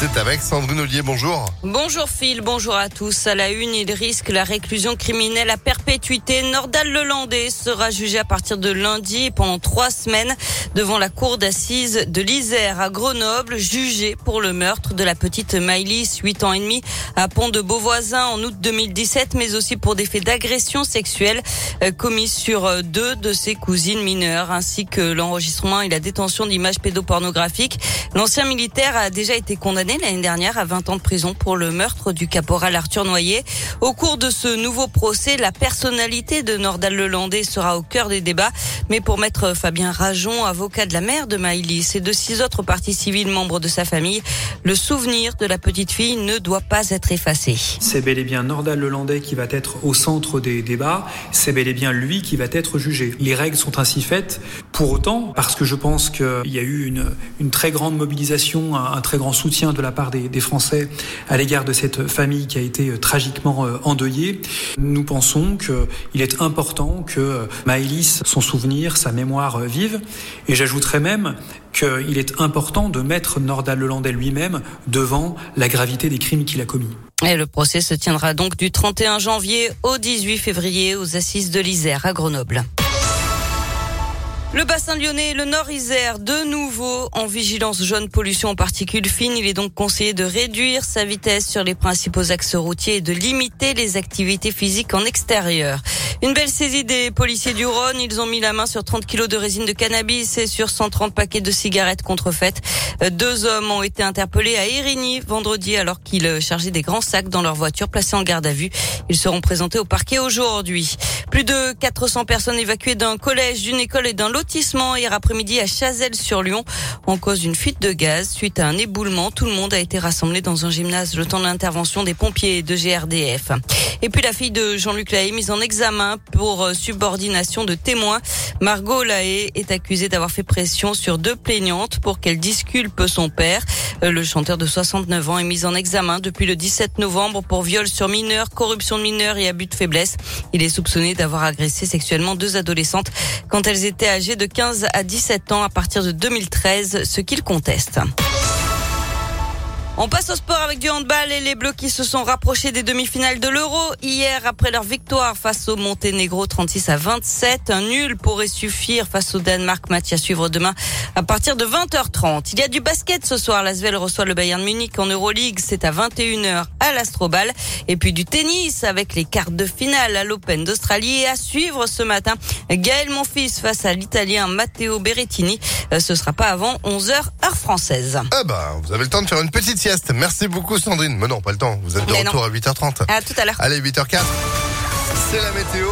C'est avec Sandrine Ollier, bonjour. Bonjour Phil, bonjour à tous. À la une, il risque la réclusion criminelle à perpétuité. Nordal Lelandais sera jugé à partir de lundi pendant trois semaines devant la cour d'assises de l'Isère à Grenoble, jugé pour le meurtre de la petite Maïlis, 8 ans et demi, à Pont de Beauvoisin en août 2017, mais aussi pour des faits d'agression sexuelle euh, commis sur euh, deux de ses cousines mineures, ainsi que l'enregistrement et la détention d'images pédopornographiques. L'ancien militaire a déjà été condamné l'année dernière à 20 ans de prison pour le meurtre du caporal Arthur Noyer. Au cours de ce nouveau procès, la personnalité de Nordal Lelandais sera au cœur des débats. Mais pour maître Fabien Rajon, avocat de la mère de Maïlis et de six autres parties civiles membres de sa famille, le souvenir de la petite fille ne doit pas être effacé. C'est bel et bien Nordal Lelandais qui va être au centre des débats. C'est bel et bien lui qui va être jugé. Les règles sont ainsi faites. Pour autant, parce que je pense qu'il y a eu une, une très grande mobilisation, un, très grand soutien de la part des, des Français à l'égard de cette famille qui a été euh, tragiquement euh, endeuillée. Nous pensons qu'il est important que euh, Maëlys, son souvenir, sa mémoire vive. Et j'ajouterais même qu'il est important de mettre Nordal Lelandais lui-même devant la gravité des crimes qu'il a commis. Et le procès se tiendra donc du 31 janvier au 18 février aux assises de l'Isère à Grenoble. Le bassin lyonnais et le nord Isère, de nouveau en vigilance jaune pollution en particules fines. Il est donc conseillé de réduire sa vitesse sur les principaux axes routiers et de limiter les activités physiques en extérieur. Une belle saisie des policiers du Rhône. Ils ont mis la main sur 30 kilos de résine de cannabis et sur 130 paquets de cigarettes contrefaites. Deux hommes ont été interpellés à Érigny vendredi alors qu'ils chargeaient des grands sacs dans leur voiture placée en garde à vue. Ils seront présentés au parquet aujourd'hui. Plus de 400 personnes évacuées d'un collège, d'une école et d'un lotissement hier après-midi à Chazelles-sur-Lyon en cause d'une fuite de gaz suite à un éboulement. Tout le monde a été rassemblé dans un gymnase le temps de l'intervention des pompiers de GRDF. Et puis la fille de Jean-Luc Lahaye mise en examen pour subordination de témoins. Margot Lahaye est accusée d'avoir fait pression sur deux plaignantes pour qu'elle disculpe son père. Le chanteur de 69 ans est mis en examen depuis le 17 novembre pour viol sur mineur, corruption de mineurs et abus de faiblesse. Il est soupçonné d'avoir agressé sexuellement deux adolescentes quand elles étaient âgées de 15 à 17 ans à partir de 2013, ce qu'il conteste. On passe au sport avec du handball et les Bleus qui se sont rapprochés des demi-finales de l'Euro hier après leur victoire face au Monténégro 36 à 27. Un nul pourrait suffire face au Danemark. Match à suivre demain à partir de 20h30. Il y a du basket ce soir. L'Asvel reçoit le Bayern Munich en Euroleague. C'est à 21h à l'Astrobal. Et puis du tennis avec les quarts de finale à l'Open d'Australie et à suivre ce matin. Gaël Monfils face à l'Italien Matteo Berrettini. Ce sera pas avant 11h heure française. Ah vous avez le temps de faire une petite sieste. Merci beaucoup Sandrine. Mais non, pas le temps. Vous êtes de Mais non. retour à 8h30. À tout à l'heure. Allez, 8h04. C'est la météo.